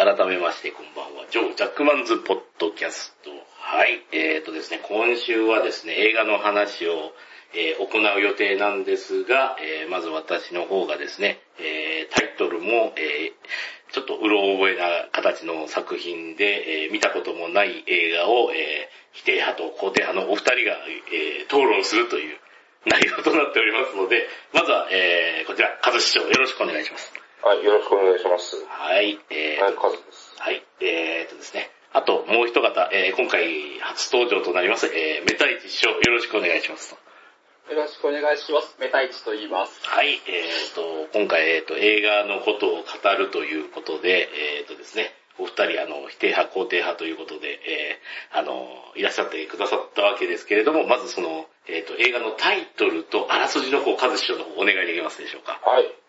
改めましてこんばんは。ジョー・ジャックマンズ・ポッドキャスト。はい。えーとですね、今週はですね、映画の話を、えー行う予定なんですが、えーまず私の方がですね、えータイトルも、えーちょっとうろ覚えな形の作品で、えー見たこともない映画を、えー否定派と肯定派のお二人が、えー討論するという内容となっておりますので、まずは、えーこちら、カズ師匠よろしくお願いします。はい、よろしくお願いします。はい、えーはい、カズです。はい、えーとですね。あと、もう一方、えー今回初登場となります、えーメタイチ師匠、よろしくお願いします。よろしくお願いします。メタイチと言います。はい、えーと、今回、えーと、映画のことを語るということで、えーとですね、お二人、あの、否定派、肯定派ということで、えーあの、いらっしゃってくださったわけですけれども、まずその、えーと、映画のタイトルとあらすじの方、カズ師匠の方、お願いできますでしょうか。はい。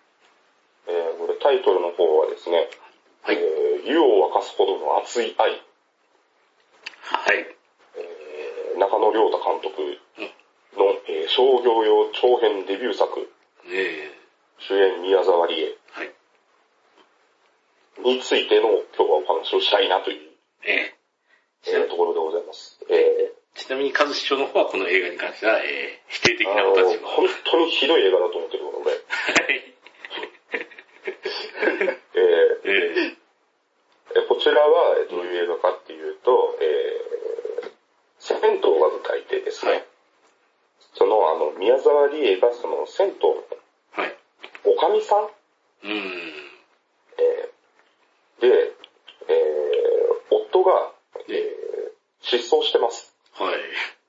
えー、これタイトルの方はですね、はい。えー湯を沸かすほどの熱い愛、はい。えー中野亮太監督の、えー商業用長編デビュー作、え主演宮沢りえー、はい。についての今日はお話をしたいなという、えー、えーところでございます。えちなみに、カズ師匠の方はこの映画に関しては、えー、否定的ー、なお立場を。本当にひどい映画だと思ってるので、はい。えーええこちらはえーどういう映画かっていうと、えー、銭湯が舞台でですね、はいそのあの宮沢りえがその銭湯のー、はい。おかみさん、うーん。えーで、えー、夫が、えー失踪してます。はい。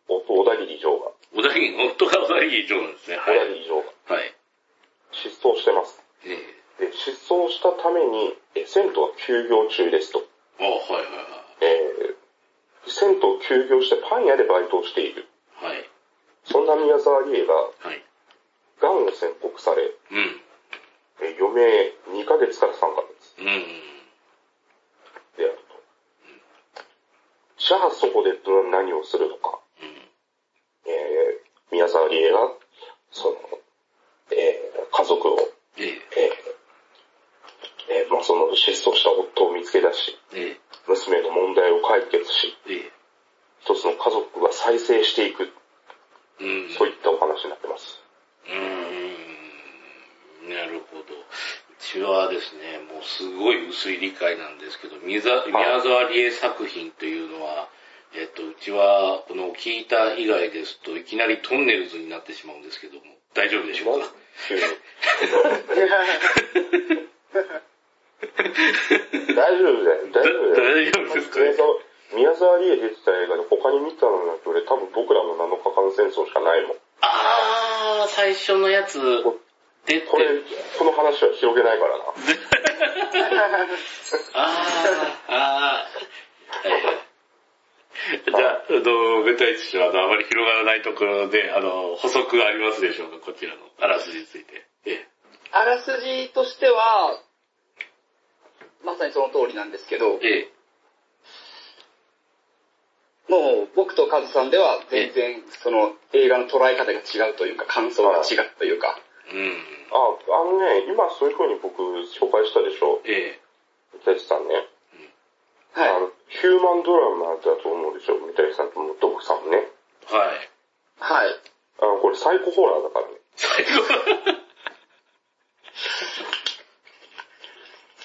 夫、小田切城が。小田切、夫が小田切城なんですね。はい。小田切城がはい。失踪してます。えで、失踪したために、えー銭湯は休業中ですと。ー、あはいはいえー、銭湯休業してパン屋でバイトをしている。はい。はい。そんな宮沢りえが、はい。癌を宣告され、うん。えー余命2ヶ月から3ヶ月うん。であると。じゃあそこでど何をするのか。うん。えー、宮沢りえが、その、えー、家族を、えー、えーえーまあその失踪した夫を見つけ出し、え娘の問題を解決し、ー、え一つの家族が再生していく、ー、うん。そういったお話になってます。うーん。なるほど。うちはですね、もうすごい薄い理解なんですけど、宮沢りえ作品というのは、えっと、うちは、この聞いた以外ですと、いきなりトンネルズになってしまうんですけども、大丈夫でしょうか？大丈夫だよ、大丈夫だよ。大丈夫ですか？宮沢宮沢りえ出てた映画で他に見たのなんて俺多分僕らの7日間戦争しかないもん。あー、最初のやつ、出てこれ、この話は広げないからな。あー、あー。はいはいじゃあ、あの、ベタイチ氏は、あの、あまり広がらないところで、あの、補足ありますでしょうか？こちらのあらすじについて。ええ。あらすじとしては、まさにその通りなんですけど、ええ。もう僕とカズさんでは全然その映画の捉え方が違うというか、感想が違うというか、うん。あ、あのね、今そういう風に僕紹介したでしょ。ええ。三谷さんね。はい。あの、ヒューマンドラマだと思うでしょ。三谷さんともドクさんね。はい。はい。あの、これサイコホラーだからね。最後。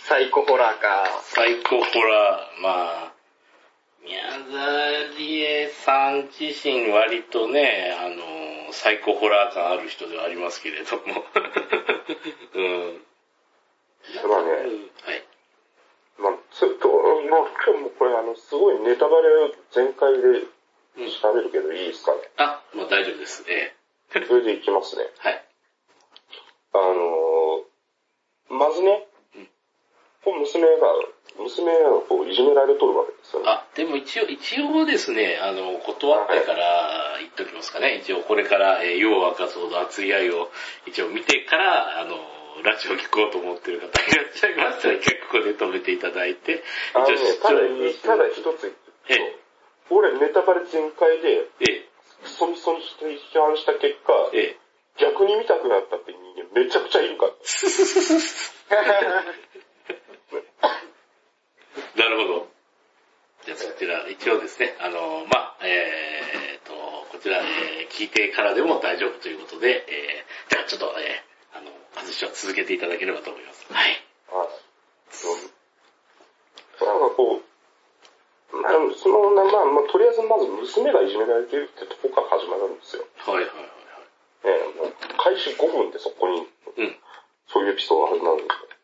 サイコホラーか。サイコホラー、まあ、宮沢りえさん自身割とね、あの、サイコホラー感ある人ではありますけれども。うん。まあね、はい。まあ、ちょっと、まあ、今日もこれあの、すごいネタバレを全開で喋るけどいいですかね？あ、もう大丈夫です。ええ。それでいきますね。はい。あのー、まずね娘が、娘がこういじめられとるわけですよね。あ、でも一応、一応ですね、あの、断ってから言っときますかね。一応これから、えー、夜を明かすほど熱い愛を一応見てから、あの、ラジオ聞こうと思ってる方いらっしゃいましたら、一回ここで止めていただいて、あのね一応、ただ、視聴ただ一つ言うえと、俺ネタバレ全開で、ええ、クソみそにして批判した結果、ええ、逆に見たくなったって人間めちゃくちゃいるから。一応ですね、あの、まあ、えー、と、こちら、えー聞いてからでも大丈夫ということで、えー、じゃあちょっと、えー、あの、外しは続けていただければと思います。はい。はい。うんなんかこう、まあ、その、まあ、まあ、とりあえずまず娘がいじめられてるってとこから始まるんですよ。はいはいはいねもう開始5分でそこに、はい。うん。そういうエピソードが始まるんですよ。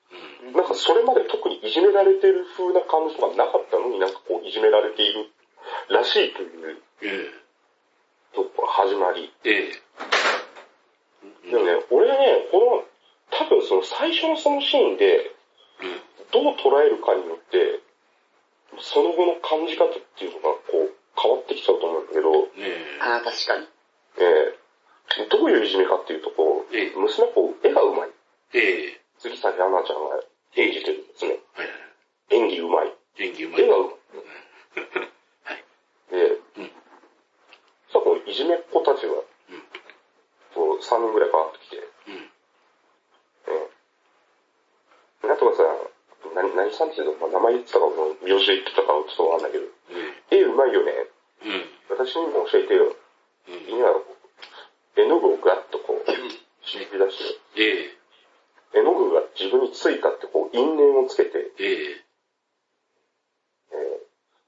うん。なんかそれまで特にいじめられてる風な感じとかなかったのになんかこういじめられているらしいというえとこから始まり。えええでもね、俺ね、この、多分その最初のそのシーンで、うん。どう捉えるかによって、その後の感じ方っていうのがこう変わってきちゃうと思うんだけど、ねえ。ああ、確かに。えーどういういじめかっていうとこう、ええ娘こう絵がうまい。ええ杉咲花ちゃんが演じてる娘。はいはい。演技うまい。演技うまい。絵がうまい。はい。で、うんさあこのいじめっ子たちが、こう3人ぐらいバーッと来て、うん。えーなんとかさん、何、何さんっていうの、まあ、名前言ってたかも、名字言ってたかもちょっとわかんないけど、え絵うまいよね。えうん。私にも教えてよ。うん。今、絵の具をガッとこう、絞り出して、え絵の具が自分についたって因縁をつけて、えええー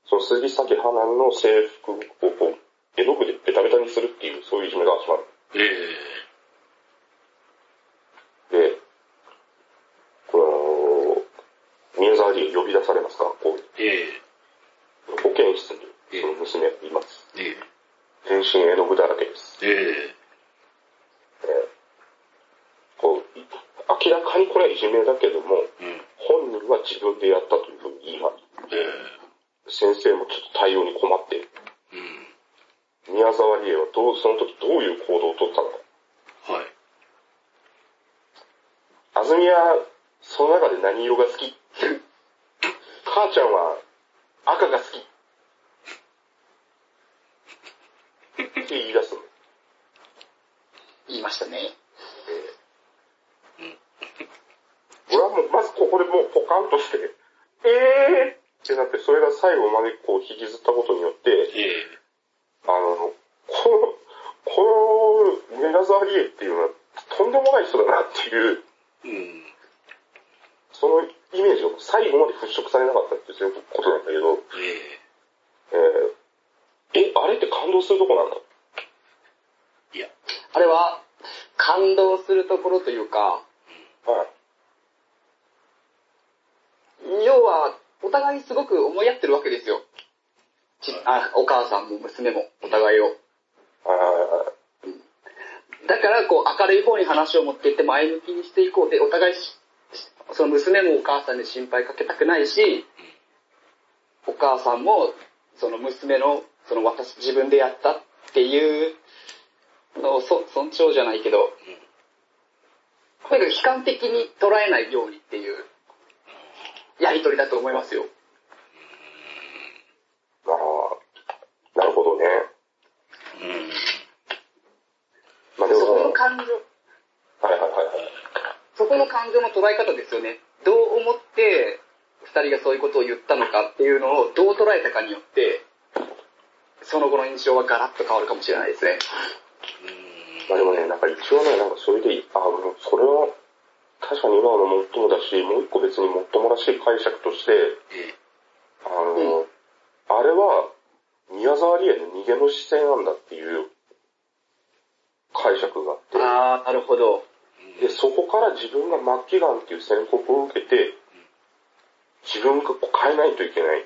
その杉咲花の制服をこう、絵の具でベタベタにするっていう、そういういじめが始まる。ええで、この、宮沢りえ呼び出されます学校に。ええ保健室に、その娘がいます。え全身絵の具だらけです。えええーこう、い明らかにこれはいじめだけども、えうん。本人は自分でやったというふうに言います。え先生もちょっと対応に困っている。えうん。宮沢りえはどう、その時どういう行動をとったのか。はい。安住は、その中で何色が好き母ちゃんは赤が好き。って言い出すの。言いましたね。俺はもう、まずここでもうポカンとして、えーってなって、それが最後までこう引きずったことによって、えあの、この、この宮沢りえっていうのはとんでもない人だなっていう、えうん。そのイメージを最後まで払拭されなかったっていうそういうことなんだけど、ええーえ、あれって感動するとこなんだえいや。あれは、感動するところというか、はい。要は、お互いすごく思い合ってるわけですよ。ちあお母さんも娘も、お互いを。だから、こう、明るい方に話を持っていって前向きにしていこうで、お互い、その娘もお母さんに心配かけたくないし、お母さんも、その娘の、その私自分でやったっていうのをそ尊重じゃないけど、とにかく悲観的に捉えないようにっていう、やりとりだと思いますよ。あ、あなるほどね。うん。まあでそこのも、感情、はいはいはいはい。そこの感情の捉え方ですよね。どう思って、二人がそういうことを言ったのかっていうのをどう捉えたかによって、その後の印象はガラッと変わるかもしれないですね。まあでもね、なんか一応ね、なんかそれで、あもうそれは、確かに今のもっともだし、もう一個別にもっともらしい解釈として、ええあの、あれは、宮沢りえの逃げの姿勢なんだっていう解釈があって、あー、なるほど。で、そこから自分が末期がんっていう宣告を受けて、自分がこう変えないといけない。っ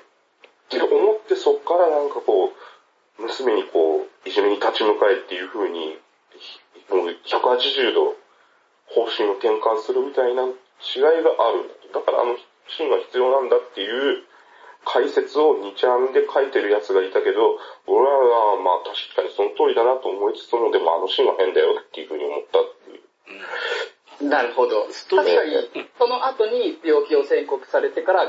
て思ってそこからなんかこう、娘にこう、いじめに立ち向かえっていう風に、ひもう180度方針を転換するみたいな違いがあるんだと。だからあのシーンは必要なんだっていう解説を2ちゃんで書いてるやつがいたけど、俺はまあ確かにその通りだなと思いつつも、でもあのシーンは変だよっていう風に思ったっていう。なるほど。確かに、その後に病気を宣告されてから、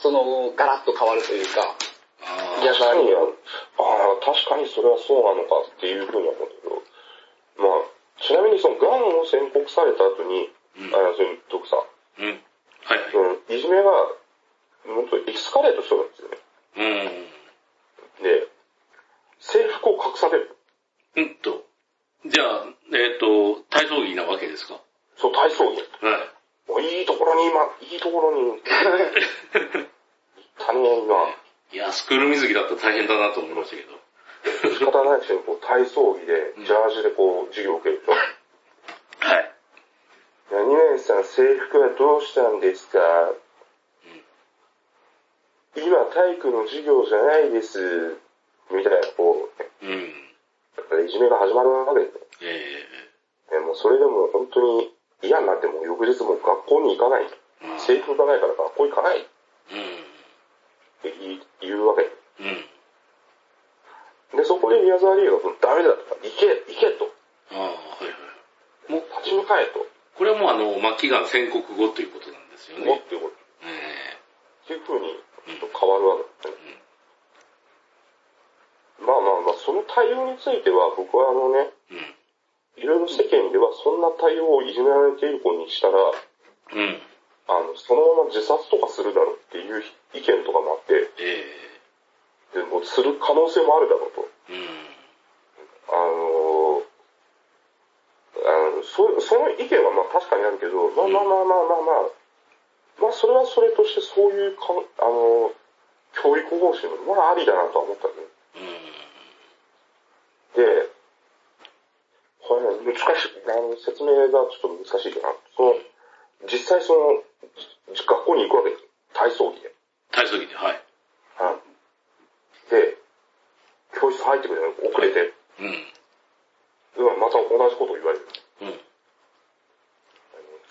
その、ガラッと変わるというか、あいや確かに、ああ、確かにそれはそうなのかっていうふうに思うけど、まあ、ちなみにその、癌を宣告された後に、うんあその、徳さん、うん。はいはい。うん、いじめが、本当エスカレートしたんですよね。うん。で、制服を隠される。うんと。じゃあ、えっ、と、体操着なわけですか？そう、体操着。はい。もういいところに今、いいところに、行ったね、今。いや、スクール水着だったら大変だなと思いましたけど。仕方ないですよ、こう体操着で、ジャージでこう、授業を受けるでしょ。はい。何々さん、制服はどうしたんですか、今、体育の授業じゃないです。みたいな、こう、うん。やっぱりいじめが始まるわけですよ。えねもうそれでもう本当に嫌になってもう翌日もう学校に行かない。えまあ制服がないから学校行かないっうん。て言うわけ。うん。で、そこで宮沢りえがダメだと。行け、行けと。ああ、はいはい。もう、立ち向かえと。これはもうあの、末期がん宣告後ということなんですよね。思ってこえっていう風にちょっと変わるわけですね。まあまあまあ、その対応については僕はあのね。いろいろ世間ではそんな対応をいじめられている子にしたら、うん。あの、そのまま自殺とかするだろうっていう意見とかもあって、えでもうする可能性もあるだろうと。えうん。あのあのそその意見はまあ確かにあるけど、まあまあまあまあまあまあ、まあそれはそれとしてそういうかん、あの、教育方針もまあありだなとは思ったね。うん。で、これね、難しい、あの、説明がちょっと難しいかな。その、実際その、じ学校に行くわけです。体操着で。体操着で、はい。はい。で、教室入ってくるの遅れて、うん。うんまた同じことを言われる。うん。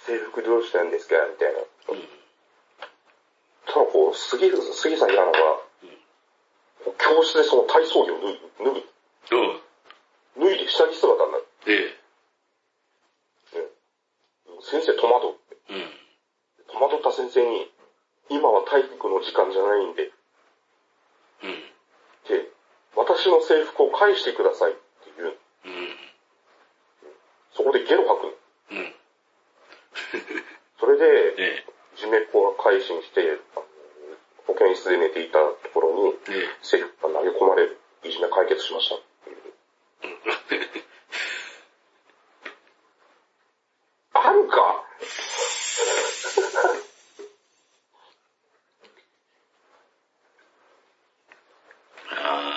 制服どうしたんですか？みたいな。うん。杉、杉さん嫌なのが、教室でその体操着を脱ぐ、脱ぐ、うん。脱いで下着姿になる。ええ先生戸惑う。うん。戸惑った先生に、今は体育の時間じゃないんで、うん。で、私の制服を返してくださいって言う。うん。そこでゲロ吐く。うん。それで、えいじめっ子が改心して、保健室で寝ていたところに、ええ制服が投げ込まれる。いじめ解決しましたっていう。あるかあ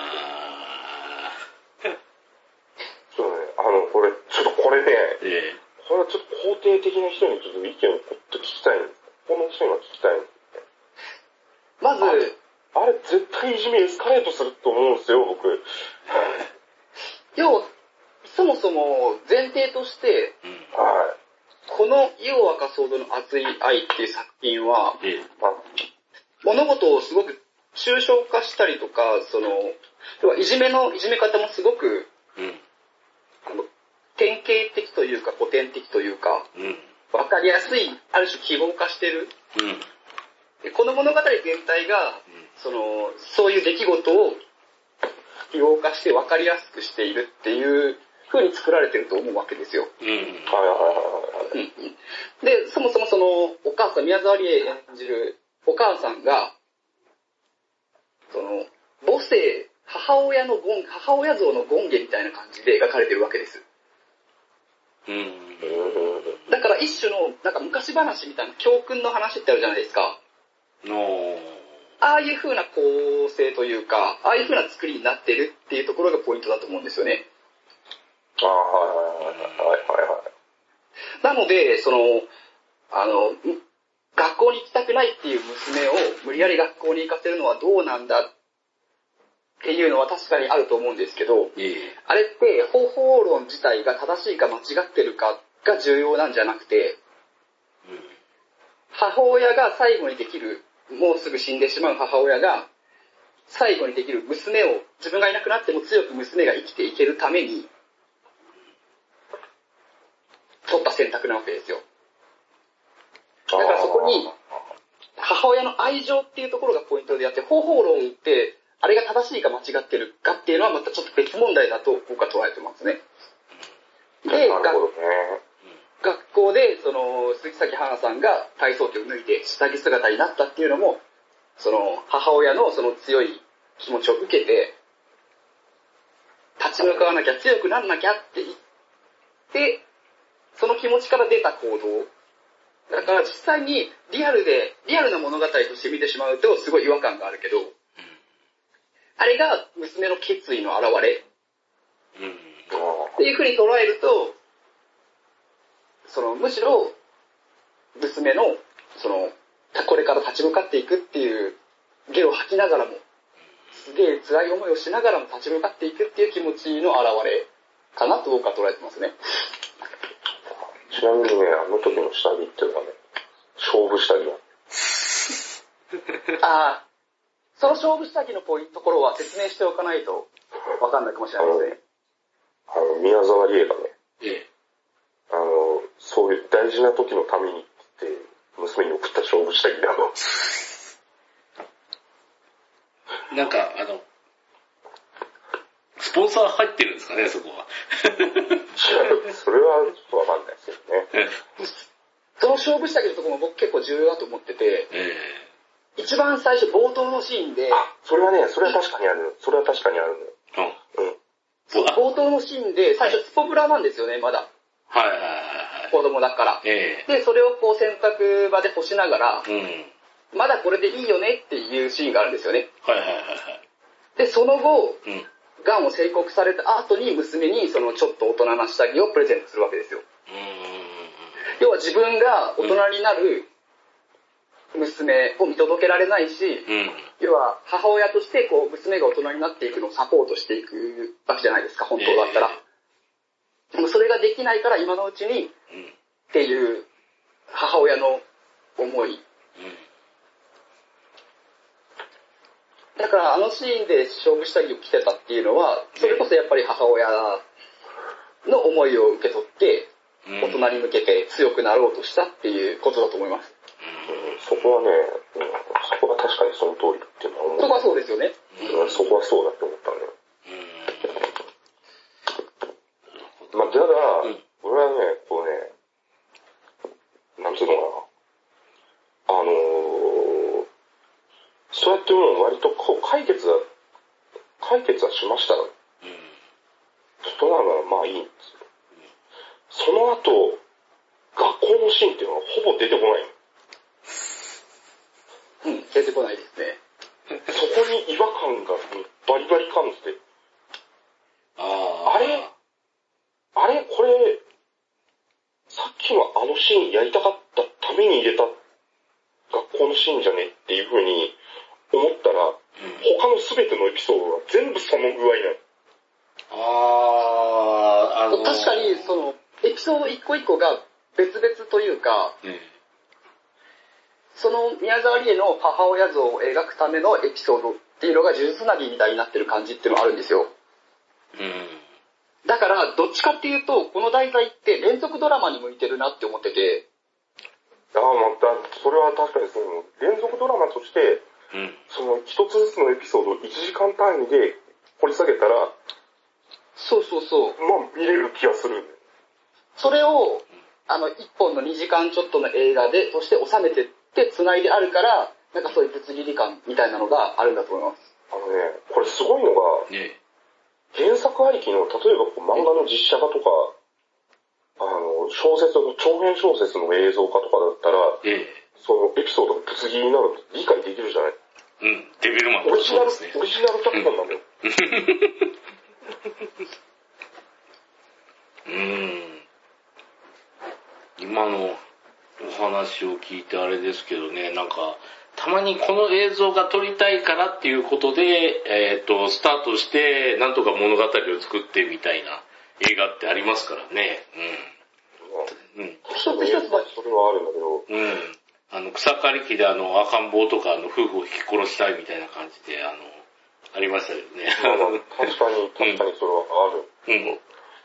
そうね、あの、これ、ちょっとこれね、ーええこれはちょっと肯定的な人にちょっと意見をちょっと聞きたい。この人には聞きたい。まず、あれ、絶対いじめエスカレートすると思うんですよ、僕。要は、そもそも前提として、うん。はこの湯を沸かすほどの熱い愛っていう作品は、え物事をすごく抽象化したりとか、その、要はいじめの、いじめ方もすごく、うん。典型的というか古典的というか、うん。わかりやすい、ある種記号化してる。うん。でこの物語全体が、その、そういう出来事を記号化してわかりやすくしているっていう風に作られてると思うわけですよ。うん。はいはいはいはい。で、そもそもその、お母さん、宮沢りえ演じるお母さんが、その、母性、母親の権、母親像の権下みたいな感じで描かれてるわけです。うん。うんだから一種の、なんか昔話みたいな教訓の話ってあるじゃないですか。のああいう風な構成というか、ああいう風な作りになってるっていうところがポイントだと思うんですよね。ああ、はいはいはいはい。なので、その、あの、学校に行きたくないっていう娘を無理やり学校に行かせるのはどうなんだっていうのは確かにあると思うんですけど、ええあれって方法論自体が正しいか間違ってるかが重要なんじゃなくて、母親が最後にできる、もうすぐ死んでしまう母親が、最後にできる娘を、自分がいなくなっても強く娘が生きていけるために、取った選択なわけですよ。だからそこに、母親の愛情っていうところがポイントであって、方法論って、あれが正しいか間違ってるかっていうのはまたちょっと別問題だと僕は捉えてますね。で、なるほがどね。学校で、その、鈴木咲花さんが体操着を脱いで下着姿になったっていうのも、その、母親のその強い気持ちを受けて、立ち向かわなきゃ、強くなんなきゃって言って、その気持ちから出た行動。だから実際にリアルで、リアルな物語として見てしまうとすごい違和感があるけど、あれが娘の決意の表れうん。っていう風に捉えると、その、むしろ、娘の、その、これから立ち向かっていくっていう、ゲロを吐きながらも、すげえ辛い思いをしながらも立ち向かっていくっていう気持ちの表れかなと僕は捉えてますね。ちなみにね、あの時の下着っていうのはね、勝負下着だ。ああ、その勝負下着のポイントところは説明しておかないとわかんないかもしれないですね。あの、宮沢りえが大事な時のためにって娘に送った勝負下着だの。なんか、あの、スポンサー入ってるんですかね、そこは。違う、それはちょっとわかんないですけどね。え その勝負下着のところも僕結構重要だと思ってて、え。一番最初冒頭のシーンで、あ、それはね、それは確かにある。それは確かにあるのよ。うん。うん。そうだ。冒頭のシーンで、最初スポブラなんですよね、まだ。はいはい。子供だから。えで、それをこう洗濯場で干しながら、え。うん。まだこれでいいよねっていうシーンがあるんですよね。はいはいはいはい。で、その後、うん。癌を宣告された後に娘にそのちょっと大人な下着をプレゼントするわけですよ。要は自分が大人になる娘を見届けられないし、うん。要は母親としてこう娘が大人になっていくのをサポートしていくわけじゃないですか、本当だったら。でもそれができないから今のうちにうん。っていう母親の思い。うん。だからあのシーンで勝負下着を着てたっていうのは、それこそやっぱり母親の思いを受け取って、うん。大人に向けて強くなろうとしたっていうことだと思います。うんそこはね、うんそこは確かにその通りだっていうのは思う。そこはそうですよね。うんそこはそうだって思ったんだよ。うん。まあ、ただ、うん俺はね、こうね、なんつうのかな。あのー、そうやってもう割とこう解決は、解決はしましたよ。うん。とならまあいいんですよ。その後、学校のシーンっていうのはほぼ出てこない。うん、出てこないですね。そこに違和感がバリバリ感じて、ああ。あれあれこれ、さっきのあのシーンやりたかったために入れた学校のシーンじゃねっていう風に思ったら、うん。他の全てのエピソードは全部その具合なの。ああ、あの確かに、その、エピソード一個一個が別々というか、えその宮沢りえの母親像を描くためのエピソードっていうのが呪術つなぎみたいになってる感じっていうのがあるんですよ。え。うん。だから、どっちかっていうと、この題材って連続ドラマに向いてるなって思ってて、ああ、また、それは確かにその、連続ドラマとして、うん。その一つずつのエピソードを1時間単位で掘り下げたら、そうそうそう。まあ見れる気がする。それを、あの、一本の2時間ちょっとの映画で、として収めてって繋いであるから、なんかそういう物理理感みたいなのがあるんだと思います。あのね、これすごいのが、ね原作ありきの、例えばこう漫画の実写化とか、あの、小説の、長編小説の映像化とかだったら、え。えそのエピソードがぶつ切りになると理解できるじゃない？え。うん。デビルマンオリジナル、ね。オリジナル脚本なんだよ。うん。今のお話を聞いてあれですけどね、なんか、たまにこの映像が撮りたいからっていうことで、えっ、と、スタートして、なんとか物語を作ってみたいな映画ってありますからね。うん。うん。それはあるんだけど、うん。あの、草刈り機であの、赤ん坊とかの夫婦を引き殺したいみたいな感じで、あの、ありましたけどね。まあまあ確かに、確かにそれはある。うん。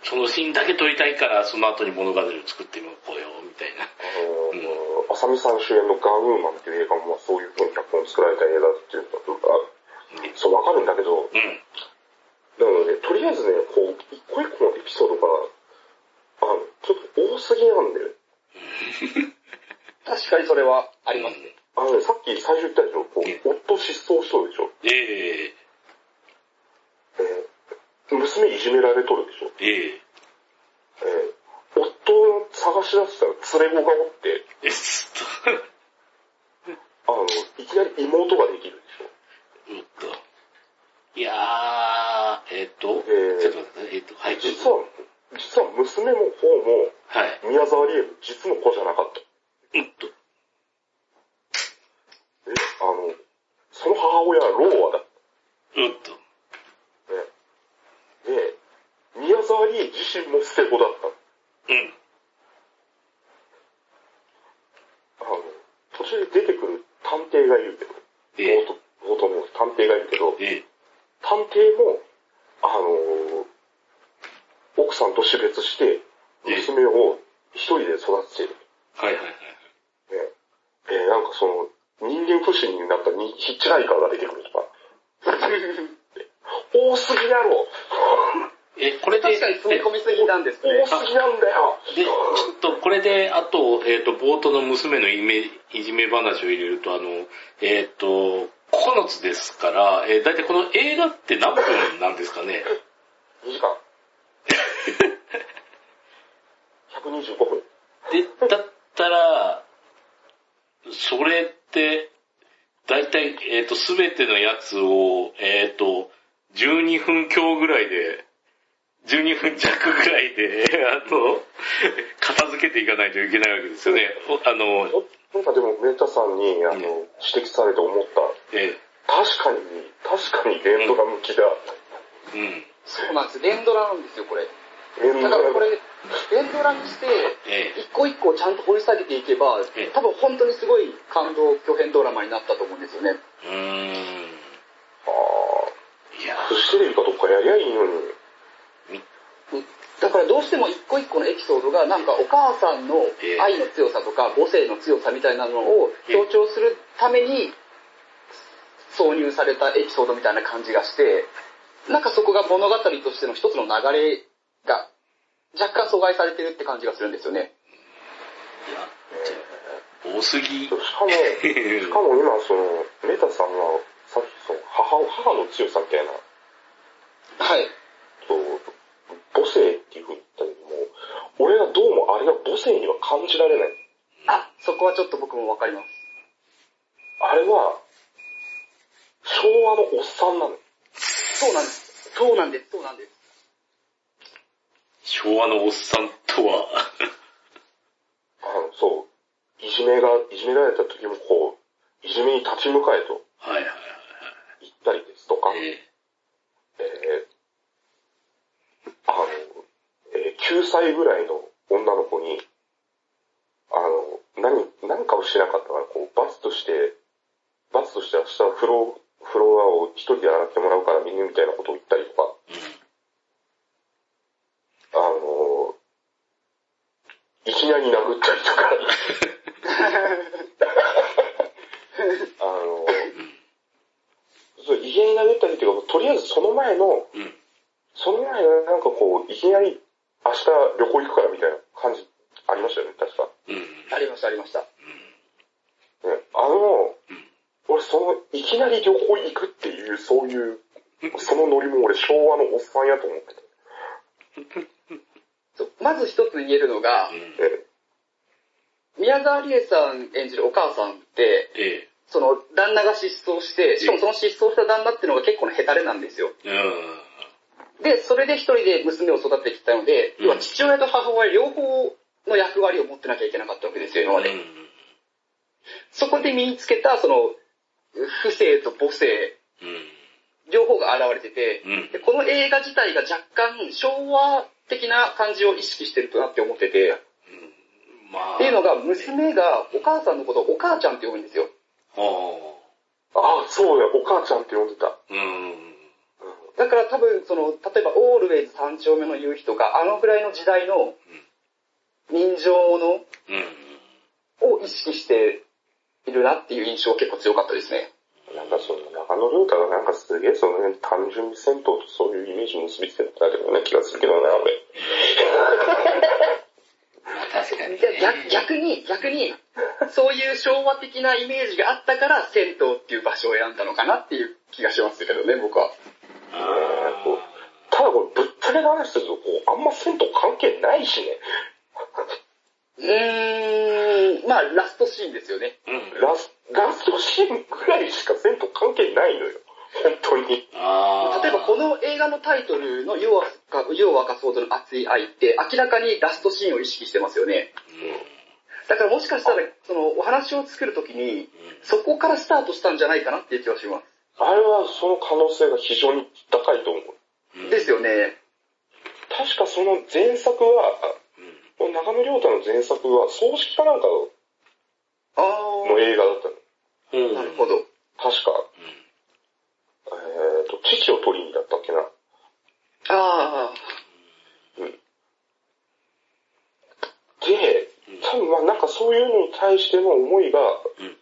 そのシーンだけ撮りたいから、その後に物語を作ってみようよ、みたいな。あの、浅見さん主演のガンウーマンっていう映画もまあそういう風に脚本作られた映画っていうのが、ねそうわかるんだけど、うん。なので、とりあえずね、こう、一個一個のエピソードが、あの、ちょっと多すぎなんだよね。確かにそれはありますね。あのね、さっき最初言ったでしょ、こえう、夫失踪しそうでしょ。えええー娘いじじめられとるでしょ。ええ。えー夫を探し出したら連れ子がおって、え、ちょっ あの、いきなり妹ができるでしょ。と、うんと。いやー、えっ、と、えーちょっと待ってね、えっ、と、はい、実は、実は娘も方も、はい。宮沢りえの実の子じゃなかった。うんと。え、あの、その母親はローアだっうんと。た。ね。で、宮沢りえ自身も捨て子だった。うん。あの、途中で出てくる探偵がいるけど、え冒頭冒頭の探偵がいるけど、ええ探偵も、あの奥さんと死別して、娘を一人で育ててる。はいはいはい。ねえーなんかその、人間不信になったにヒッチハイカーが出てくるとか。多すぎやろえ、これで、確かに詰め込みすぎなんですね多。すぎなんだよで、ちょっとこれで、あと、えっ、と、冒頭の娘のいめいじめ話を入れると、あの、えっ、と、9つですから、えー、だいたいこの映画って何分なんですかね !2 時間。125分。で、だったら、それって、だいたい、えっ、と、すべてのやつを、えっ、と、12分強ぐらいで、12分弱ぐらいで、あの、片付けていかないといけないわけですよね。おあの、なんかでも、メータさんに、あの、うん指摘されて思った。え確かに、確かに連ドラ向きだ。ーうん。そうなんです。連ドラなんですよ、これ。連ドラだからこれ、連ドラにして、え一個一個ちゃんと掘り下げていけばええ、多分本当にすごい感動、巨編ドラマになったと思うんですよね。ー、うーん。あいやあ、フジテレビかどっかやりゃいいのに。だからどうしても一個一個のエピソードがなんかお母さんのええ愛の強さとか母性の強さみたいなのを強調するために挿入されたエピソードみたいな感じがして、なんかそこが物語としての一つの流れが若干阻害されてるって感じがするんですよね。いや、多すぎ。しかも、しかも今、その、メタさんが、さっきその、母、母の強さみたいな、はい。と、母性っていう風に言ったけども、俺はどうもあれが母性には感じられない。あ、そこはちょっと僕もわかります。あれは、昭和のおっさんなの。そうなんです。そうなんです。そうなんです。昭和のおっさんとは、あの、そう、いじめが、いじめられた時もこう、いじめに立ち向かえとはいはいはい言ったりですとか、はい。ええーあの、えー9歳ぐらいの女の子に、あの、何、何かをしなかったから、こう、罰として、罰として明日フロー、フロアを一人で洗ってもらうからみんなみたいなことを言ったりとか、あの、いきなり殴ったりとか、あの、そう、いきなり殴ったりっていうか、とりあえずその前の、うん。うん。その前のなんかこう、いきなり明日旅行行くからみたいな感じありましたよね、確か。うん。ありました、ありました。ね、あの、俺その、いきなり旅行行くっていう、そういう、そのノリも俺昭和のおっさんやと思ってて。そうまず一つ言えるのが、え宮沢りえさん演じるお母さんって、えその旦那が失踪して、しかもその失踪した旦那っていうのが結構なヘタレなんですよ。え。うん。で、それで一人で娘を育ててきたので、うん要は父親と母親両方の役割を持ってなきゃいけなかったわけですよ、今まで。そこで身につけた、その、不正と母性、うん。両方が現れてて、うんでこの映画自体が若干昭和的な感じを意識してるとなって思ってて、うん。まあ。っていうのが、娘がお母さんのことをお母ちゃんって呼ぶんですよ。はああ、そうだよ、お母ちゃんって呼んでた。あ。うん。だから多分、その、例えば、オールウェイズ三丁目の夕日とか、あのぐらいの時代の人情の、うん。を意識しているなっていう印象結構強かったですね。なんかその、中野亮太がなんかすげえその辺単純に銭湯とそういうイメージ結びつけてたけどね、気がするけどね、俺。確かに、で逆逆に、逆に、そういう昭和的なイメージがあったから、銭湯っていう場所を選んだのかなっていう気がしますけどね、僕は。あただこれぶっちゃけたすると、こう、あんま銭湯関係ないしね。うーん、まあ、ラストシーンですよね。うん。ラス、ラストシーンぐらいしか銭湯関係ないのよ。本当に。あー例えばこの映画のタイトルの湯を沸か湯を沸かすほどの熱い愛って明らかにラストシーンを意識してますよね。だからもしかしたらそのお話を作るときにそこからスタートしたんじゃないかなっていう気はしまあれはその可能性が非常に高いと思う。ですよね。確かその前作は、うん長野亮太の前作は葬式かなんかあの映画だったの。うんあ、なるほど。確か、えっ、と、父を取りにだったっけな。ああ、で、多分まあなんかそういうのに対しての思いがうん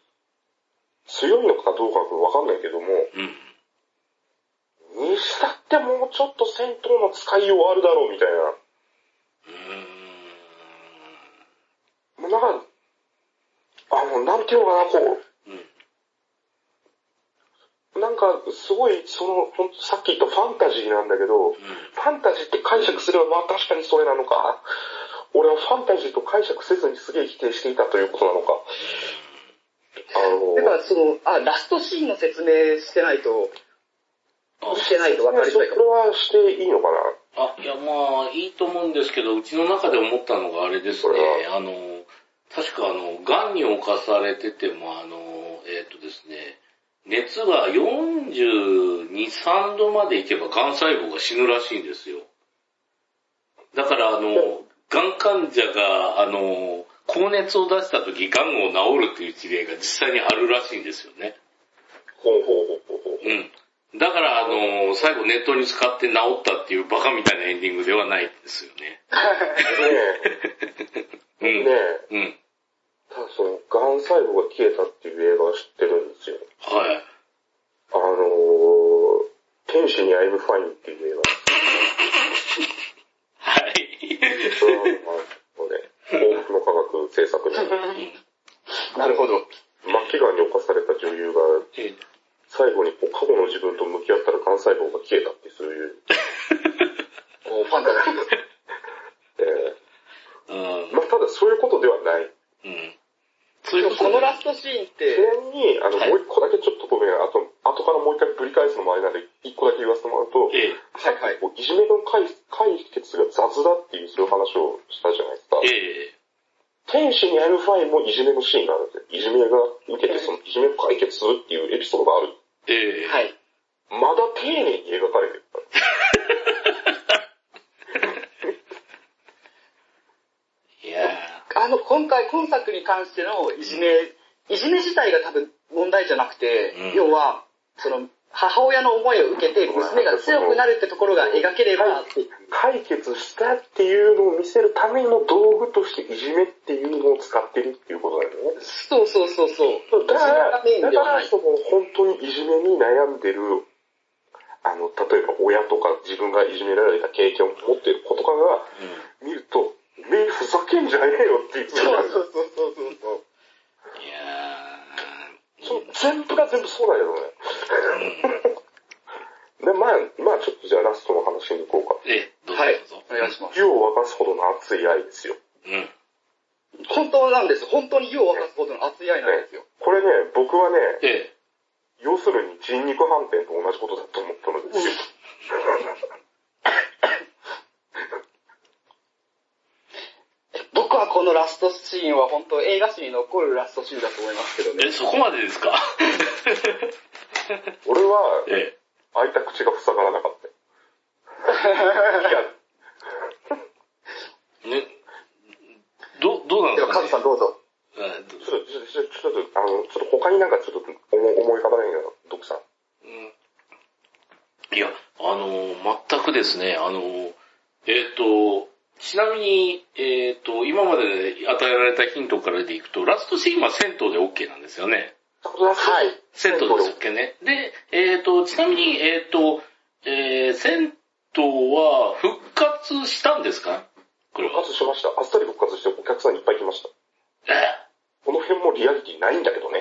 どうかわかんないけども、うん。にしたってもうちょっと銭湯の使いようあるだろうみたいな。もうなんか、あの、なんていうのかな、こうん。う、なんかすごいその、ほんとさっき言ったファンタジーなんだけど、ファンタジーって解釈すればまあ確かにそれなのか、俺はファンタジーと解釈せずにすげえ否定していたということなのか。だからその、あ、ラストシーンの説明してないと、してないと分かりづらいかそれも。はしていいのかな？あ、いやまあ、いいと思うんですけど、うちの中で思ったのがあれですね。あの、確かあの、癌に侵されてても、あの、えっ、とですね、熱が42、3度までいけば癌細胞が死ぬらしいんですよ。だからあの、癌患者が、あの、高熱を出した時、癌を治るっていう事例が実際にあるらしいんですよね。ほうほうほうほうほう。うん。だから、あの、最後ネットに使って治ったっていうバカみたいなエンディングではないですよね。うねえ、ん。ねえ、うん。ただその、癌細胞が消えたっていう映画を知ってるんですよ。はい。あのー、天使にアイムファインっていう映画。はい。それは、あのね、幸福の科学制作で、なるほど。末期癌に侵された女優が、え最後にこう過去の自分と向き合ったら癌細胞が消えたっていう、そういう、おファンタジー。えうんー、まあただそういうことではない。うん。そういうことこのラストシーンっちて、なみに、あの、はいもう一個だけちょっとごめん、あと、後からもう一回ぶり返すのもあれなんで、一個だけ言わせてもらうと、えはいはい。こういじめの解解決が雑だっていうそういう話をしたじゃないですか。ええ天使にアルファインもいじめのシーンがあるんですよ。いじめが受けてそのいじめを解決するっていうエピソードがある。ええはい。まだ丁寧に描かれてるから。いやあの、今回、今作に関してのいじめ、いじめ自体が多分問題じゃなくて、うん要は、その、母親の思いを受けて、娘が強くなるってところが描ければ、解決したっていうのを見せるための道具としていじめってんでる、あの、例えば親とか自分がいじめられた経験を持っている子とかがーうん。見ると、目ふざけんじゃねえよっていう。そうそうそうそうそうそう。いやそう全部が全部そうだけどね。で、まあ、まあちょっとじゃあラストの話に行こうか。ーええ、どうぞはいどうぞ。。お願いします。湯を沸かすほどの熱い愛ですよ。うん。本当なんです。本当に湯を沸かすほどの熱い愛なんですよ。これね、僕はね、ええ。要するに人肉飯店と同じことだと思ったのですよ。僕はこのラストシーンは本当映画史に残るラストシーンだと思いますけどね。え、そこまでですか？俺は、ええ。開いた口が塞がらなかったよ。いや、ね、ど、どうなんでですかね？ズさんどうぞ。えどちょっと、ちょっと、ちょっと、ちょっと、あの、ちょっと他になんかちょっと思思い浮かばないけど、ドクさん。うんいや、あの、全くですね、あの、えっ、と、ちなみに、えっ、と、今まで与えられたヒントからでいくと、ラストシーンは銭湯で OK なんですよね。はい。銭湯ですっけね。で、えっ、と、ちなみに、えっ、と、えー、銭湯は復活したんですかこれ復は。活しました。あっさり復活してお客さんいっぱい来ました。えこの辺もリアリティないんだけどね。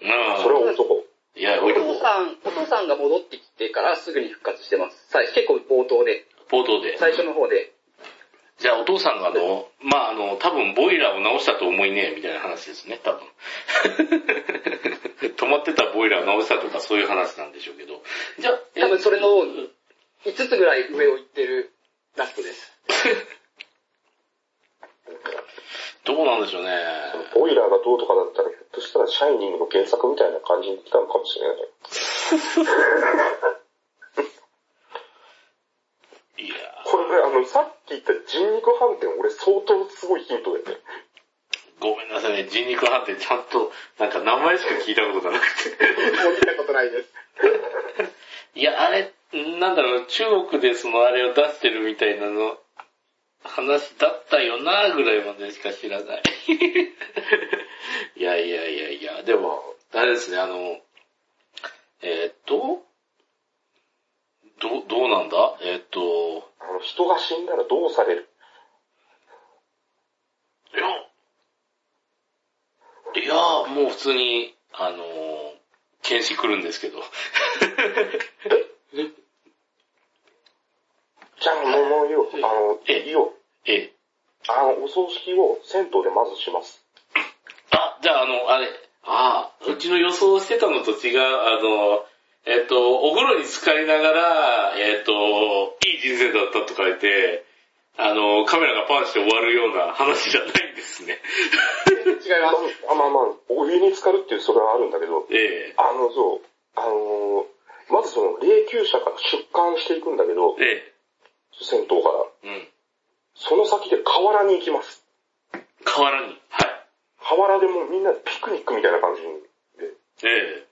まあ、それは男。いや、お父さん、お父さんが戻ってきてからすぐに復活してます。最初結構冒頭で。冒頭で。最初の方で。じゃあお父さんがあの、まああの、多分ボイラーを思いねえみたいな話ですね、多分。止まってたボイラーを直したとかそういう話なんでしょうけど。じゃあ、多分それの5つぐらい上を行ってるラストです。どうなんでしょうね。ボイラーがどうとかだったら、ひょっとしたらシャイニングの原作みたいな感じに来たのかもしれない。いやこれね、あの、さっき言った人肉飯店、俺相当すごいヒントだよね。ごめんなさいね、人肉派ってちゃんと、なんか名前しか聞いたことがなくて。もう見たことないです。いや、あれ、なんだろう、中国でそのあれを出してるみたいなの、話だったよなぐらいまでしか知らない。いやいやいやいや、でも、あれですね、あの、えーっと、ど、どうなんだ？えーっと、あの、人が死んだらどうされる？いや、いや、もう普通に、あの、検視来るんですけど。じゃあ、もう、もういいよ。あの、えいいよ。ええ。あの、お葬式を銭湯でまずします。あ、じゃああの、あれ、ああ、うちの予想してたのと違う、あの、えっ、と、お風呂に浸かりながら、えっ、と、いい人生だったとか言って、あの、カメラがパンして終わるような話じゃないんですね。違います。あまあまあ、お湯に浸かるっていうそれはあるんだけど、ええあの、そう、あのまずその霊柩車から出棺していくんだけどえ、え銭湯から。うん。その先で河原に行きます。河原に。はい。河原でもうみんなピクニックみたいな感じで。え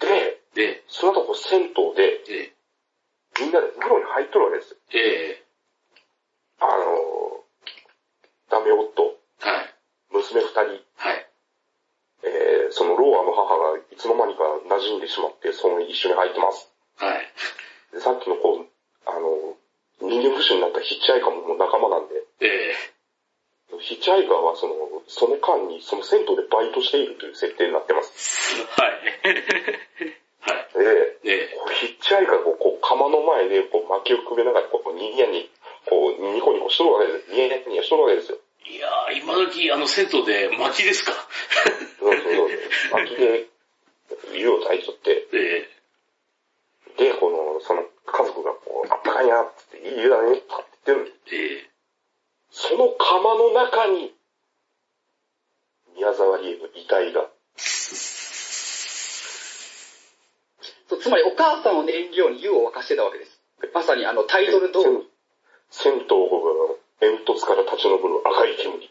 で、えで、その後こう銭湯でええみんなで風呂に入っとるわけですよ。えあのダメ夫、えはい。娘二人、はい。えー、そのローアの母がいつの間にか馴染んでしまって、その一緒に入ってます。はい。でさっきのこう、あの、人間不信になったヒッチハイカーももう仲間なんで、えヒッチハイカーはその、その間にその銭湯でバイトしているという設定になってます。えはい。はい。で、ヒッチハイカーがこう釜の前でこう薪をくべながらこうニヤニこうニコニコしとるわけです。ニヤニヤしとるわけですよ。いやー、今時あの銭湯で薪ですか？そうそうそう。薪で湯を炊いとって、えで、この、その家族がこう、あったかいなって言って、いい湯だねって言ってる。えええその釜の中に、宮沢りえの遺体が、そうつまりお母さんを燃料に湯を沸かしてたわけです。まさにあのタイトル通り。銭湯が煙突から立ち上る赤い煙。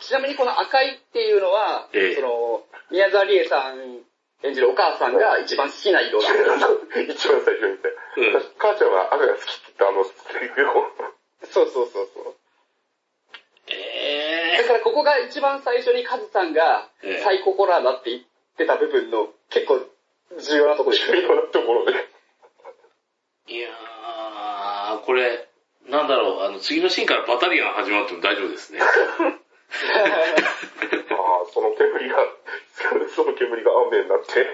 ちなみにこの赤いっていうのは、ええその、宮沢りえさん演じるお母さんが一番好きな色だ。一番最初に言って、うん私母ちゃんは赤が好きって言ったあのセリフを、そうそうそうそう。えだからここが一番最初にカズさんがええサイコホラーだって言ってた部分の結構重要なところです重要なところで。いやー、これ、なんだろう、あの、次のシーンからバタリアン始まっても大丈夫ですね。ああ、その煙が、その煙が雨になって、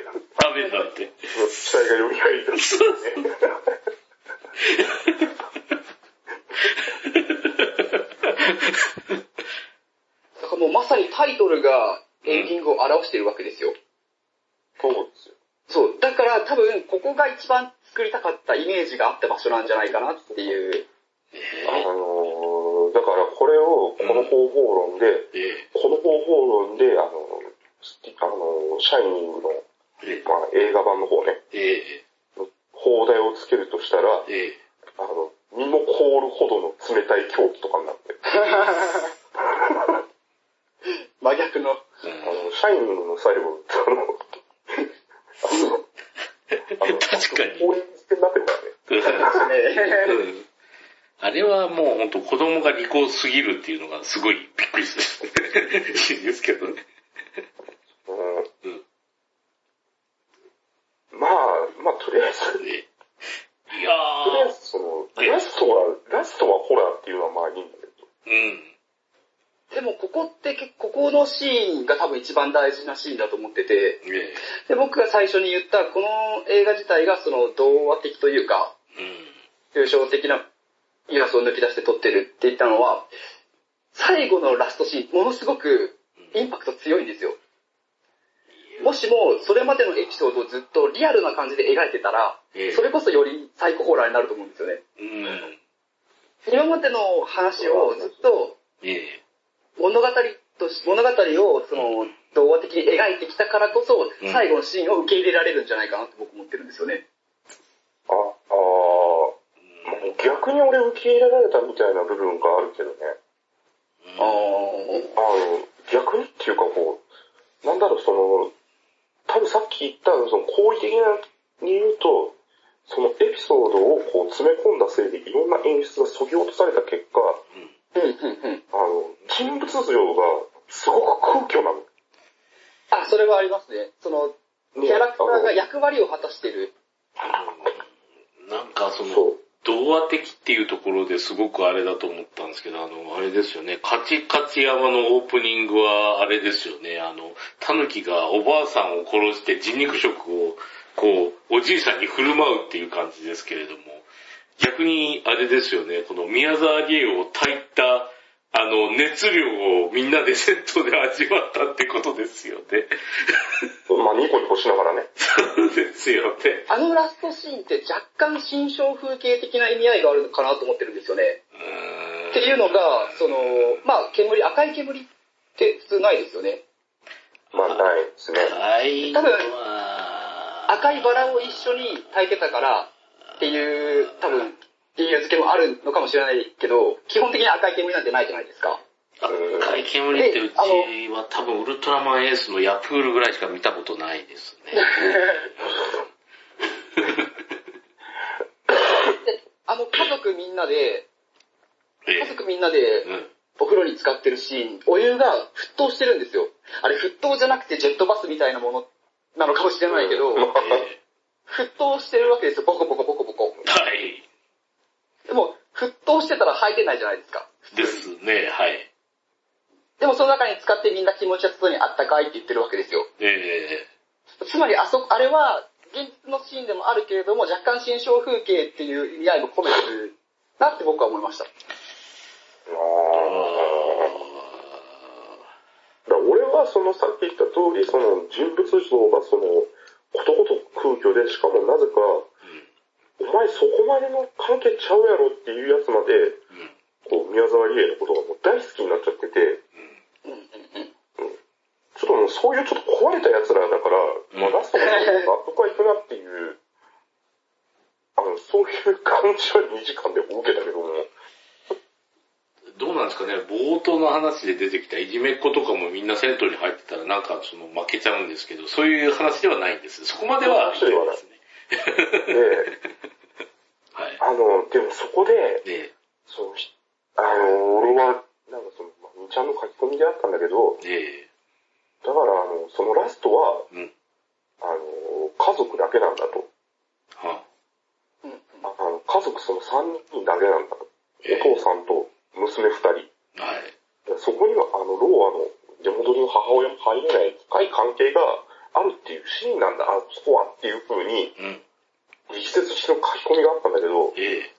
雨になって。死体が蘇り出して、ね。だからもうまさにタイトルがエンディングを表しているわけですよ。そうですよ。そう。だから多分ここが一番作りたかったイメージがあった場所なんじゃないかなっていう。あのー、だからこれを、この方法論で、えこの方法論で、あの、あの、シャイニングの、ええ。まあ、映画版の方ね、ええ。放題をつけるとしたら、ええ。あの、身も凍るほどの冷たい狂気とかになって、真逆の。あの、シャイニングの最後、あの、あの、あの確かに氷水になってるからね。うんあれはもう本当子供が利口すぎるっていうのがすごいびっくりするいい ですけどね。うんうんまあ、まあ、とりあえず、とりええいやあえずその、ラストは、ラストはホラーっていうのはまあいいんだけど、ー、うん。でもここって結構、こここのシーンが多分一番大事なシーンだと思ってて、えで、僕が最初に言ったこの映画自体がその童話的というか。抽象的な要素を抜き出して撮ってるって言ったのは、最後のラストシーン、ものすごくインパクト強いんですよ。もしも、それまでのエピソードをずっとリアルな感じで描いてたら、ええそれこそよりサイコホラーになると思うんですよね。うん。今までの話をずっとええ。物語とし、物語をその童話的に描いてきたからこそ、うん最後のシーンを受け入れられるんじゃないかなと僕思ってるんですよね。あ、あー逆に俺受け入れられたみたいな部分があるけどね。ああの、逆にっていうかこう、なんだろう、その、多分さっき言った、その、好意的なに言うと、そのエピソードをこう詰め込んだせいでいろんな演出が削ぎ落とされた結果、うんうんうん。あの、人物像がすごく空虚なの。あ、それはありますね。その、ね。キャラクターが役割を果たしてる。なんかそのそう、童話的っていうところですごくあれだと思ったんですけど、あの、あれですよね、カチカチ山のオープニングはあれですよね、あの、タヌキがおばあさんを殺して人肉食を、こう、おじいさんに振る舞うっていう感じですけれども、逆にあれですよね、この宮沢りえを炊いた、あの、熱量をみんなでセットで味わったってことですよね。まあ、ニコニコしながらね。そうですよね。あのラストシーンって若干新象風景的な意味合いがあるのかなと思ってるんですよね。っていうのが、その、まあ、煙、赤い煙って普通ないですよね。まあ、ないですね。はい。多分は赤いバラを一緒に炊いてたからっていう、多分、理由付けもあるのかもしれないけど、基本的に赤い煙なんてないじゃないですか。赤い煙ってうちは多分ウルトラマンエースのヤプールぐらいしか見たことないですね。で、あの、家族みんなで、え家族みんなでうん。お風呂に使ってるシーン、お湯が沸騰してるんですよ。あれ沸騰じゃなくてジェットバスみたいなものなのかもしれないけど、え沸騰してるわけですよ、ボコボコボコボコ。はい。でも、沸騰してたら吐いてないじゃないですか。ですね、はい。でもその中に使ってみんな気持ちよさそうにあったかいって言ってるわけですよ。えつまりあそこ、あれは、現実のシーンでもあるけれども、若干新象風景っていう意味合いも込めてるなって僕は思いました。あーだから俺はそのさっき言った通り、その人物像がその、ことごとく空虚で、しかもなぜか、お前そこまでの関係ちゃうやろっていうやつまで、こう、宮沢りえのことがもう大好きになっちゃってて、うん。うん。うん。ちょっともうそういうちょっと壊れた奴らだから、まあラストまで納得はいくなっていう、あの、そういう感じは2時間でも受けたけども、どうなんですかね、冒頭の話で出てきたいじめっ子とかもみんな銭湯に入ってたらなんかその負けちゃうんですけど、そういう話ではないんです。そこまでは言ってないですね。で、はい。あの、でもそこで、で、そう、ひあの、俺は、なんかその、まあ、ちゃんの書き込みであったんだけど、えだからあの、そのラストは、えうん。あの、家族だけなんだと。はうんああの家族その3人だけなんだと。ええお父さんと娘2人。はい。でそこには、あの、ローアの出戻りの母親も入れない深い関係があるっていうシーンなんだ、あそこはっていう風に、うん。力説しての書き込みがあったんだけど、ええ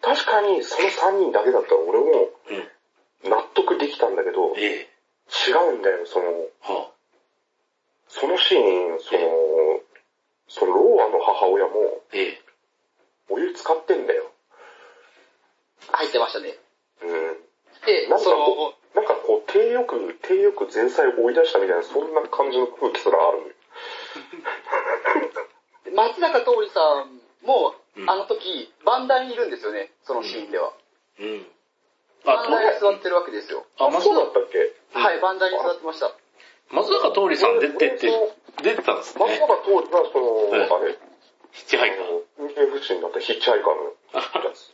確かにその3人だけだったら俺もうん。納得できたんだけど、ええ違うんだよ、その、はそのシーン、その、そのローアの母親もええお湯使ってんだよ。入ってましたね。うん。でなん、かそのこ、う、低欲、低欲前菜を追い出したみたいな、そんな感じの空気すらある。松坂桃李さんもう、んあの時、番台にいるんですよね、そのシーンでは。うん。あ、番台に座ってるわけですよ。あ、松そうだ坂、ったっけ？はい、番台に座ってました。松坂桃李さん出てって俺、出てたんですね。松坂桃李は、その、はいあれ、ヒッチハイカー。運転不審になったヒッチハイカーのやつ。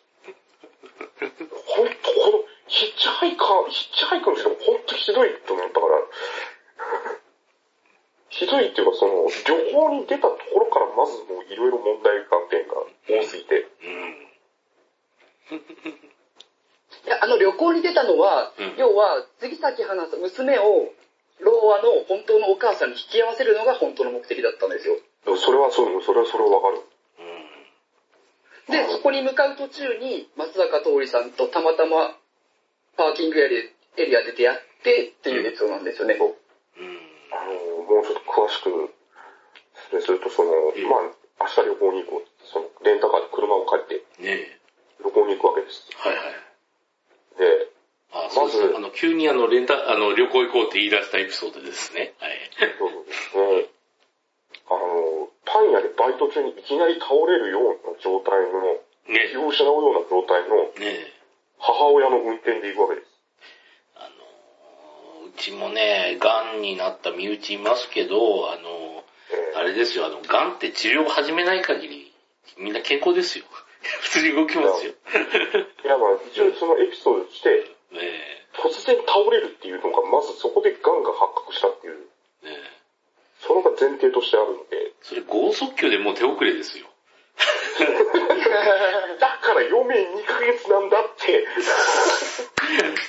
ほんと、この、ヒッチハイカー、ヒッチハイカーの人もほんとひどいと思ったから、ひどいっていうか、その、旅行に出たところからまずもういろいろ問題観点が多すぎて、うん。いや、あの旅行に出たのは、うん要は、杉咲花さん、娘をローアの本当のお母さんに引き合わせるのが本当の目的だったんですよ。それはそう、それはそれはわかる。うん。で、そこに向かう途中に松坂桃李さんとたまたまパーキングエリアエリアで出会ってっていうエピソードなんですよね。うん。あの、もうちょっと詳しく説明すると、その、ええまあ、明日旅行に行こう。その、レンタカーで車を借りて。旅行に行くわけです。はいはい。で、あ、そうですねまずあの、急にあの、レンタ、あの、旅行行こうって言い出したエピソードですね。はい。そうですね。あの、パン屋でバイト中にいきなり倒れるような状態の、ね気を失うような状態のえ。ねえ。母親の運転で行くわけです。あの、うちもね、癌になった身内いますけど、あの、えあれですよ、あの、癌って治療を始めない限り、みんな健康ですよ。普通に動きますよ。ーいや、まあ、一応そのエピソードとして。突然倒れるっていうのが、まずそこで癌が発覚したっていう。それが前提としてあるので、それ、剛速球でもう手遅れですよ。だから余命2ヶ月なんだって、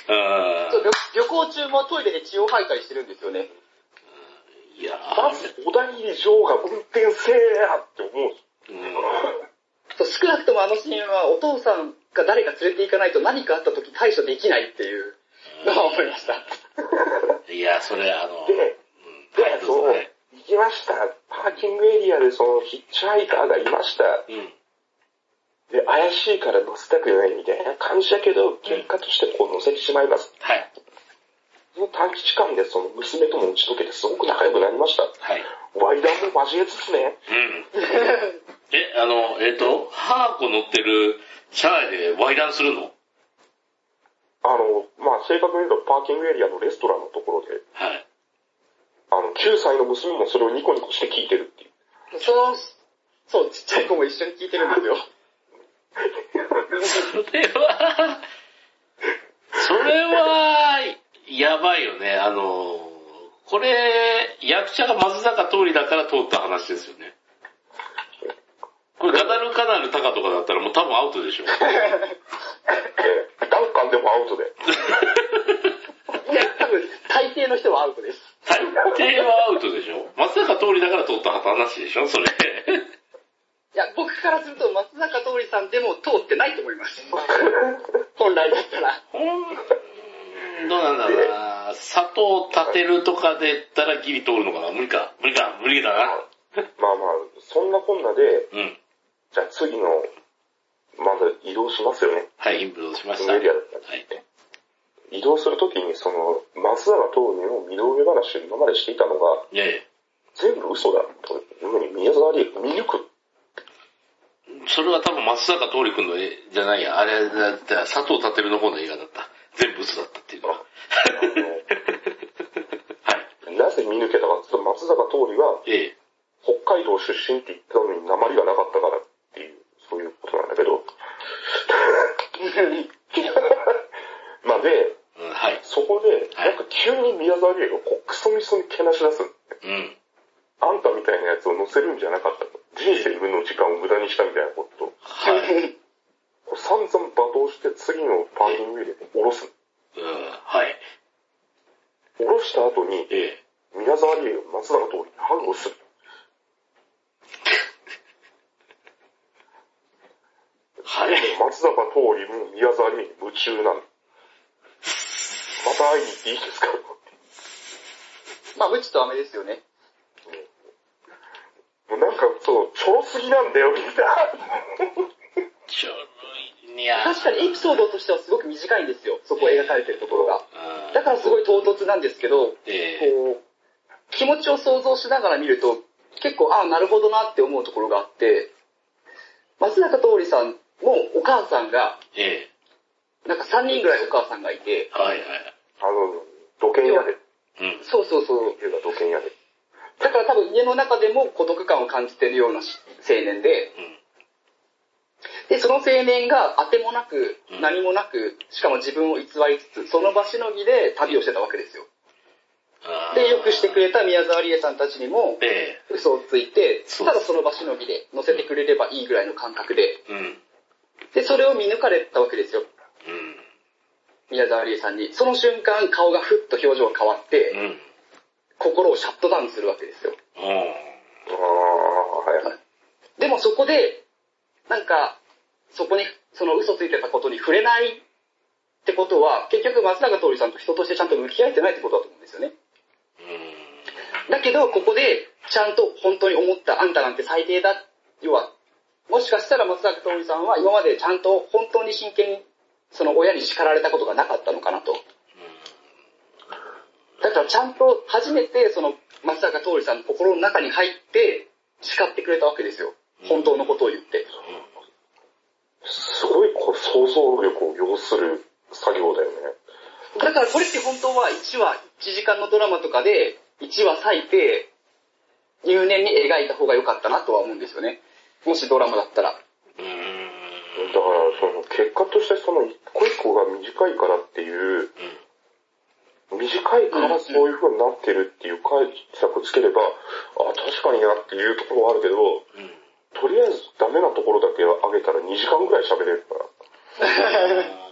旅旅行中もトイレで血を吐いたりしてるんですよね。いやまず小田切城が運転せえやって思う。うん少なくともあのシーンはお父さんが誰か連れて行かないと何かあった時対処できないっていうのは思いました。いや、それ、あの、で、で、そう行きました。パーキングエリアでそのヒッチハイカーがいました。うん。で、怪しいから乗せたくないみたいな感じだけど、結果としてこう乗せてしまいます。はい。その短期間でその娘とも打ち解けてすごく仲良くなりました。はい。ワイダンも交えつつね。うん。え、あの、えっ、と、ハーコ乗ってるシャーでワイダンするの？あの、まあ、正確に言うとパーキングエリアのレストランのところで、はい。あの、9歳の娘もそれをニコニコして聞いてるっていう。その、そう、ちっちゃい子も一緒に聞いてるんですよ。それは、それは、やばいよね。あの、これ、役者が松坂通りだから通った話ですよね。これガダルカナルタカとかだったらもう多分アウトでしょ。で、ダンカンでもアウトで。いや、多分、大抵の人はアウトです。大抵はアウトでしょ。松坂通りだから通った話でしょ、それ。いや、僕からすると松坂桃李さんでも通ってないと思います。本来だったら。どうなんだろうな佐藤立とかで言ったらギリ通るのかな無理か。無理か。無理だな。まあまあ、そんなこんなで、うん。じゃあ次の、まず移動しますよね。はい、インプロしました。エはい。リアだったんで移動するときに、その、松坂桃李の身の上話を今までしていたのが、いやいや全部嘘だというふうに宮沢りえが見抜く。それは多分松坂桃李君の絵じゃないや。あれだったら佐藤立の方の映画だった。全部嘘だったっていうのは。はい。なぜ見抜けたか松坂桃李がええ。北海道出身って言ったのに鉛がなかったからっていう、そういうことなんだけど。まあで、うん、はい。そこで、はいなんか急に宮沢りえがこうクソみそにけなし出す。うん。あんたみたいなやつを乗せるんじゃなかったと。人生分の時間を無駄にしたみたいなことを、はい。こう散々罵倒して次のパーキングエリアで降ろす。うん、はい。降ろした後に、ええ。宮沢りえが松坂桃李にハグをする。はい。松坂桃李も宮沢りえに夢中なの。また会いに行っていいですか？まあ、無知と飴ですよね。もうなんか、そう、ちょろすぎなんだよ、みんな。ちょろい、いや。確かにエピソードとしてはすごく短いんですよ。そこ描かれてるところが。うんだからすごい唐突なんですけど、ええ。こう、気持ちを想像しながら見ると、結構、ああ、なるほどなって思うところがあって、松坂桃李さんもお母さんが、ええ。なんか3人ぐらいお母さんがいて、はいはい。あの、土建屋で、うん。そうそうそう。土建屋で。だから多分家の中でも孤独感を感じてるようなし青年で、うん。で、その青年が当てもなくうん、何もなく、しかも自分を偽りつつ、その場しのぎで旅をしてたわけですよ。で、よくしてくれた宮沢りえさんたちにも、え嘘をついて、ただその場しのぎで乗せてくれればいいぐらいの感覚で。で、それを見抜かれたわけですよ。うん。宮沢りえさんに。その瞬間、顔がふっと表情が変わって、うん。心をシャットダウンするわけですよ。うん。ああ、はいはい。でもそこで、なんか、そこに、その嘘ついてたことに触れないってことは、結局松永徹さんと人としてちゃんと向き合えてないってことだと思うんですよね。うん。だけど、ここで、ちゃんと本当に思った、あんたなんて最低だ。要は、もしかしたら松坂桃李さんは今までちゃんと本当に真剣に、その親に叱られたことがなかったのかなと。だからちゃんと初めてその松坂桃李さんの心の中に入って叱ってくれたわけですよ。本当のことを言って。すごい想像力を要する作業だよね。だからこれって本当は1話、1時間のドラマとかで1話割いて入念に描いた方が良かったなとは思うんですよね。もしドラマだったら。うん。だから、その結果としてその一個一個が短いからっていう、短いからそういう風になってるっていう解釈つければ、あ、確かになっていうところはあるけど、うん。とりあえずダメなところだけ上げたら2時間ぐらい喋れるから。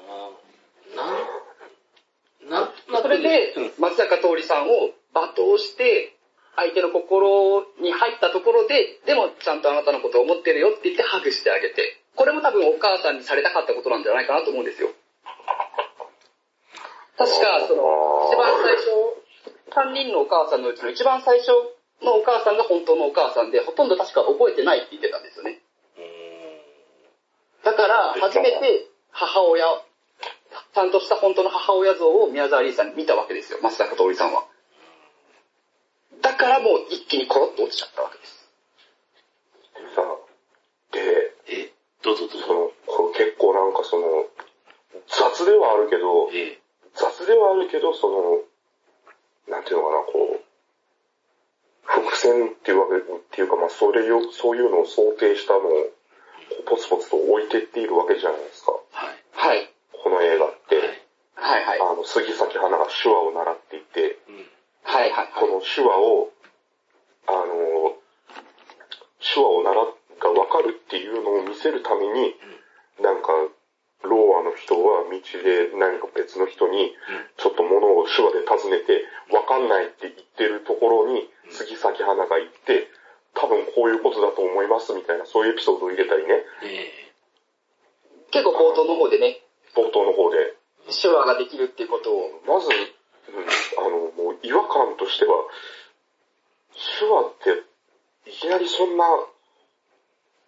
なん、なそれでうん、松坂桃李さんを罵倒して、相手の心に入ったところで、でもちゃんとあなたのことを思ってるよって言ってハグしてあげて。これも多分お母さんにされたかったことなんじゃないかなと思うんですよ。確か、その、一番最初、3人のお母さんのうちの一番最初のお母さんが本当のお母さんで、ほとんど確か覚えてないって言ってたんですよね。だから、初めて母親、ちゃんとした本当の母親像を宮沢りえさんに見たわけですよ、松坂桃李さんは。だからもう一気にコロッと落ちちゃったわけです。さ、で、え、どうぞどうぞ。その、これ結構なんかその、雑ではあるけど、え雑ではあるけど、その、なんていうのかな、こう、伏線っていうわけ、っていうか、まあ、それを、そういうのを想定したのを、ポツポツと置いてっているわけじゃないですか。はい。はい。この映画って、はいはい。あの、杉咲花が手話を習っていて、うん。はいはいはい。この手話を、あの、手話を習っがわかるっていうのを見せるために、なんか、ローアの人は道で何か別の人に、ちょっと物を手話で尋ねて、わかんないって言ってるところに、杉咲花が行って、多分こういうことだと思いますみたいな、そういうエピソードを入れたりね、え結構冒頭の方でね、冒頭の方で。手話ができるっていうことを、まず、うんあの、もう違和感としては、手話って、いきなりそんな、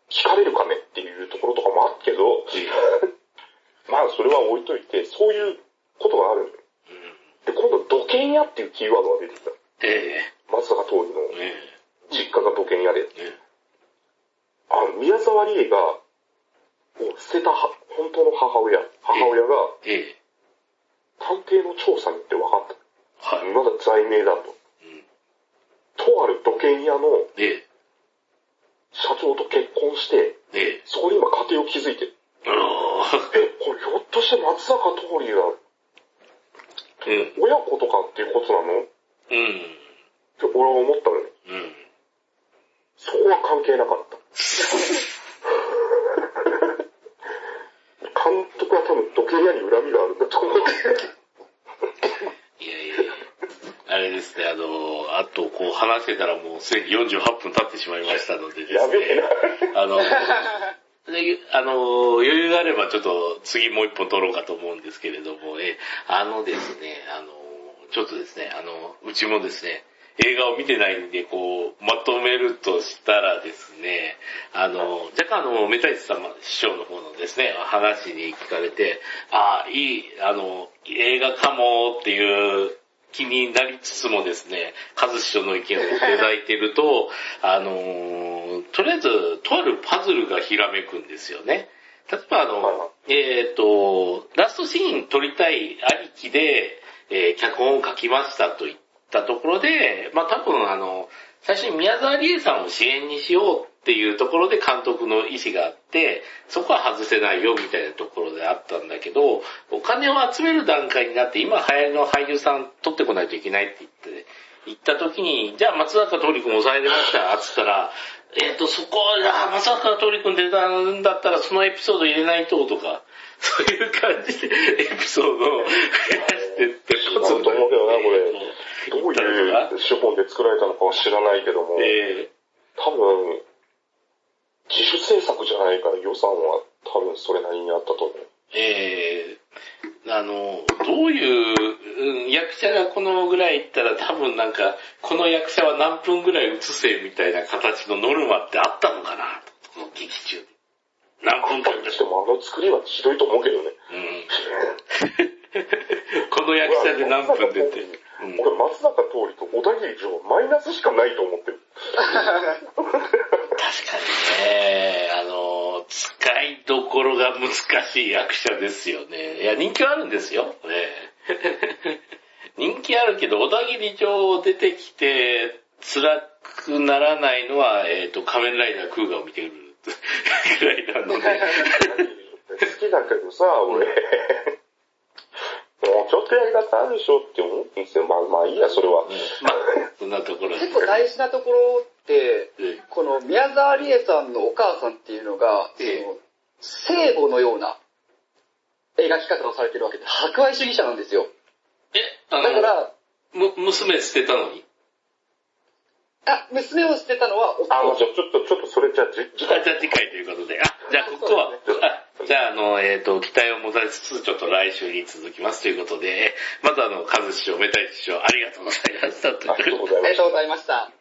聞かれるかねっていうところとかもあるけど、まあそれは置いといて、そういうことがあるのよ。で、今度土建屋っていうキーワードが出てきた。え松坂桃李のえ実家が土建屋で。えあの、宮沢りえが、を捨てたは本当の母親、母親がええ探偵の調査に行って分かった。はい。まだ罪名だと。うんとある土建屋のええ社長と結婚して、ええそこに今家庭を築いてる。ああ。え、これひょっとして松坂桃李がうん。親子とかっていうことなの？ってうん。俺は思ったのよ。うん。そこは関係なかった。監督は多分土建屋に恨みがあるんだと思う。いやいやあれですね、あの、あとこう話してたらもうすでに48分経ってしまいましたのでですね。やべえな。あの、であの、余裕があればちょっと次もう一本撮ろうかと思うんですけれども、え、あのですね、あの、ちょっとですね、あの、うちもですね、映画を見てないんで、こう、まとめるとしたらですね、あの、若干あの、メタイス様、師匠の方のですね、話に聞かれて、ああ、いい、あの、映画かもっていう気になりつつもですね、カズ師匠の意見をいただいていると、あのーとりあえず、とあるパズルがひらめくんですよね。例えばあの、えっ、と、ラストシーン撮りたいありきで、えー脚本を書きましたと言ったところで、まあ多分あの、最初に宮沢りえさんを支援にしようっていうところで監督の意思があって、そこは外せないよみたいなところであったんだけど、お金を集める段階になって、今流行りの俳優さん取ってこないといけないって言って、行った時に、じゃあ松坂桃李君抑えれました、つったら、えっ、と、そこ、あ松坂桃李君出たんだったらそのエピソード入れないと、とか、そういう感じでエピソードを増やしてって、と思うけどなこれ。どういう手法で作られたのかは知らないけども、え多分、自主制作じゃないから予算は多分それなりにあったと思う。ー、えー、あの、どういう、うん役者がこのぐらいいったら多分なんか、この役者は何分ぐらい映せみたいな形のノルマってあったのかなこの劇中で。何分間ででもあの作りはひどいと思うけどね。うん。この役者で何分出て。うん俺、松坂桃李と小田切城マイナスしかないと思ってる。確かにね、あの、使いどころが難しい役者ですよね。いや、人気はあるんですよ。ね、人気あるけど、小田切城出てきて、辛くならないのは、えっ、と、仮面ライダークーガを見てるぐらいなので。好きだけどさ、俺、もうちょっとやり方あるでしょって思うんですよ。まあまあいいや、それは。まあ、そんなところで。結構大事なところって、えこの宮沢りえさんのお母さんっていうのが、そええの聖母のような描き方をされてるわけで、博愛主義者なんですよ。え、あの、だから、む、娘捨てたのに？あ、娘を捨てたのはあ、もう夫ちょ、ちょっと、ちょっとそれじゃあ、じ次回。あじゃあ次回ということで。あ、じゃあここは、あじゃああの、えっ、と、期待を持たれつつ、ちょっと来週に続きますということで、まずあの、カズ師匠、メタイ師匠、ありがとうございました。ありがとうございましたありがとうございました。